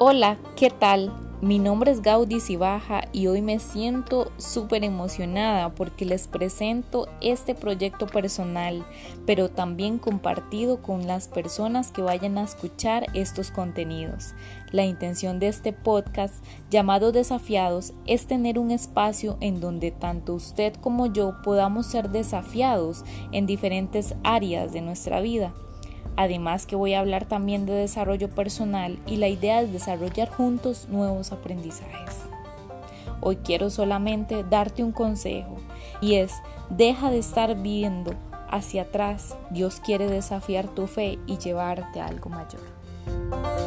Hola, ¿qué tal? Mi nombre es Gaudí Cibaja y hoy me siento súper emocionada porque les presento este proyecto personal, pero también compartido con las personas que vayan a escuchar estos contenidos. La intención de este podcast llamado Desafiados es tener un espacio en donde tanto usted como yo podamos ser desafiados en diferentes áreas de nuestra vida. Además que voy a hablar también de desarrollo personal y la idea es desarrollar juntos nuevos aprendizajes. Hoy quiero solamente darte un consejo y es deja de estar viendo hacia atrás. Dios quiere desafiar tu fe y llevarte a algo mayor.